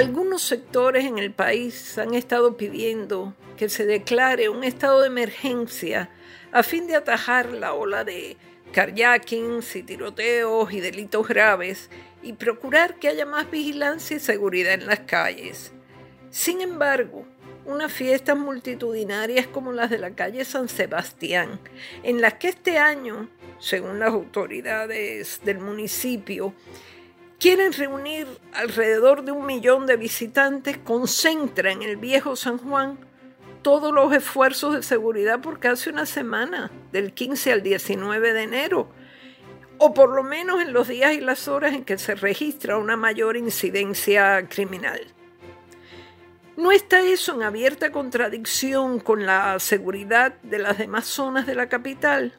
Algunos sectores en el país han estado pidiendo que se declare un estado de emergencia a fin de atajar la ola de carjackings y tiroteos y delitos graves y procurar que haya más vigilancia y seguridad en las calles. Sin embargo, unas fiestas multitudinarias como las de la calle San Sebastián, en las que este año, según las autoridades del municipio, quieren reunir alrededor de un millón de visitantes, concentra en el viejo San Juan todos los esfuerzos de seguridad por casi una semana, del 15 al 19 de enero, o por lo menos en los días y las horas en que se registra una mayor incidencia criminal. ¿No está eso en abierta contradicción con la seguridad de las demás zonas de la capital?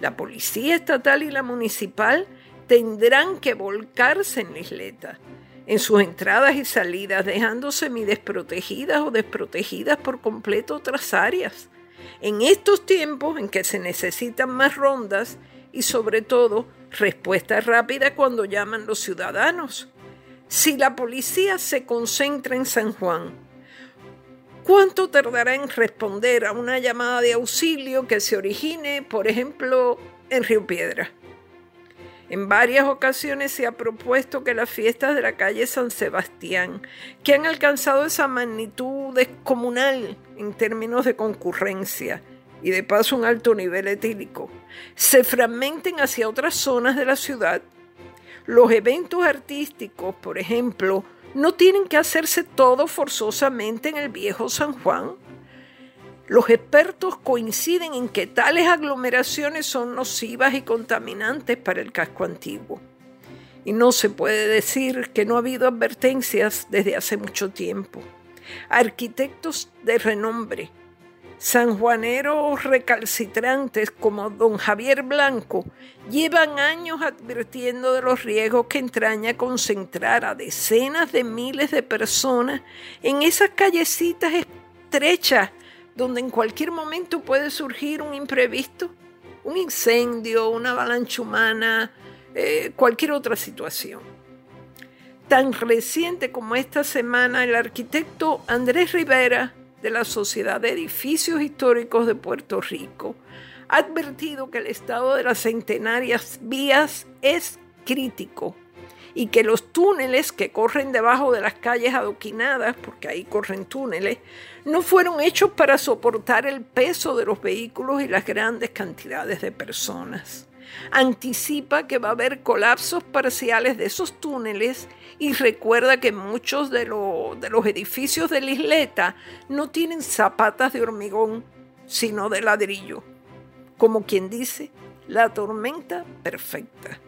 La policía estatal y la municipal tendrán que volcarse en la isleta, en sus entradas y salidas, dejando semidesprotegidas o desprotegidas por completo otras áreas. En estos tiempos en que se necesitan más rondas y sobre todo respuesta rápida cuando llaman los ciudadanos. Si la policía se concentra en San Juan, ¿cuánto tardará en responder a una llamada de auxilio que se origine, por ejemplo, en Río Piedra? En varias ocasiones se ha propuesto que las fiestas de la calle San Sebastián, que han alcanzado esa magnitud descomunal en términos de concurrencia y de paso un alto nivel etílico, se fragmenten hacia otras zonas de la ciudad los eventos artísticos, por ejemplo, no tienen que hacerse todo forzosamente en el viejo San Juan. Los expertos coinciden en que tales aglomeraciones son nocivas y contaminantes para el casco antiguo. Y no se puede decir que no ha habido advertencias desde hace mucho tiempo. Arquitectos de renombre sanjuaneros recalcitrantes como don Javier Blanco llevan años advirtiendo de los riesgos que entraña concentrar a decenas de miles de personas en esas callecitas estrechas donde en cualquier momento puede surgir un imprevisto, un incendio, una avalancha humana, eh, cualquier otra situación. Tan reciente como esta semana, el arquitecto Andrés Rivera de la Sociedad de Edificios Históricos de Puerto Rico ha advertido que el estado de las centenarias vías es crítico y que los túneles que corren debajo de las calles adoquinadas, porque ahí corren túneles, no fueron hechos para soportar el peso de los vehículos y las grandes cantidades de personas anticipa que va a haber colapsos parciales de esos túneles y recuerda que muchos de, de los edificios de la isleta no tienen zapatas de hormigón, sino de ladrillo. Como quien dice, la tormenta perfecta.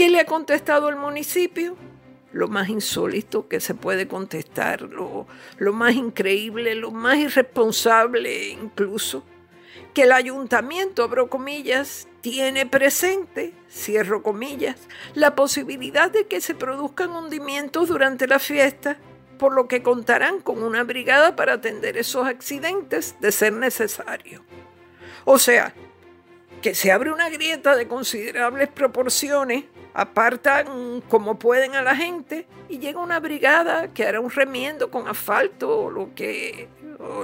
¿Qué le ha contestado el municipio? Lo más insólito que se puede contestar, lo, más increíble, lo más irresponsable incluso que el ayuntamiento, abro comillas, tiene presente, cierro comillas, la posibilidad de que se produzcan hundimientos durante la fiesta, por lo que contarán con una brigada para atender esos accidentes de ser necesario. O sea, que se abre una grieta de considerables proporciones, apartan como pueden a la gente y llega una brigada que hará un remiendo con asfalto o lo que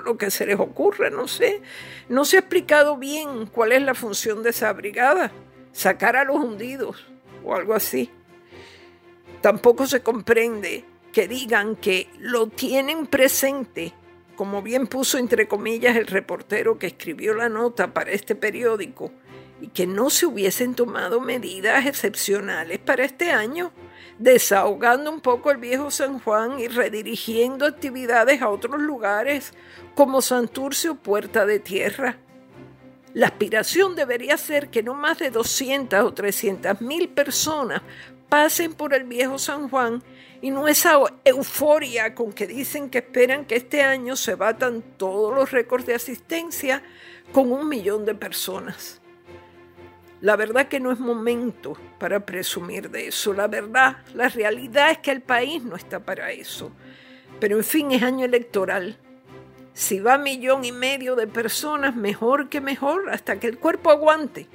lo que se les ocurre, no sé. No se ha explicado bien cuál es la función de esa brigada, sacar a los hundidos o algo así. Tampoco se comprende que digan que lo tienen presente, como bien puso entre comillas el reportero que escribió la nota para este periódico, y que no se hubiesen tomado medidas excepcionales para este año desahogando un poco el viejo San Juan y redirigiendo actividades a otros lugares como Santurce o Puerta de Tierra. La aspiración debería ser que no más de 200 o 300 mil personas pasen por el viejo San Juan y no esa euforia con que dicen que esperan que este año se batan todos los récords de asistencia con un millón de personas. La verdad que no es momento para presumir de eso. La verdad, la realidad es que el país no está para eso. Pero en fin, es año electoral. Si va millón y medio de personas, mejor que mejor, hasta que el cuerpo aguante.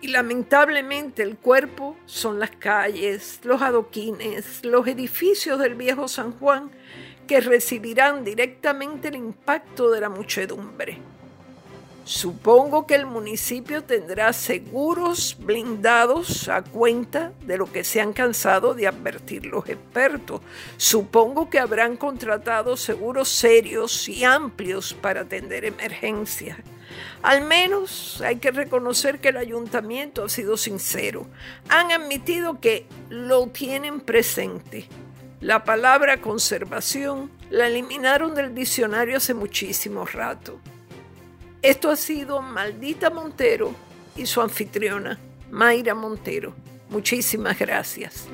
Y lamentablemente el cuerpo son las calles, los adoquines, los edificios del viejo San Juan que recibirán directamente el impacto de la muchedumbre. Supongo que el municipio tendrá seguros blindados a cuenta de lo que se han cansado de advertir los expertos. Supongo que habrán contratado seguros serios y amplios para atender emergencias. Al menos hay que reconocer que el ayuntamiento ha sido sincero. Han admitido que lo tienen presente. La palabra conservación la eliminaron del diccionario hace muchísimo rato. Esto ha sido Maldita Montero y su anfitriona, Mayra Montero. Muchísimas gracias.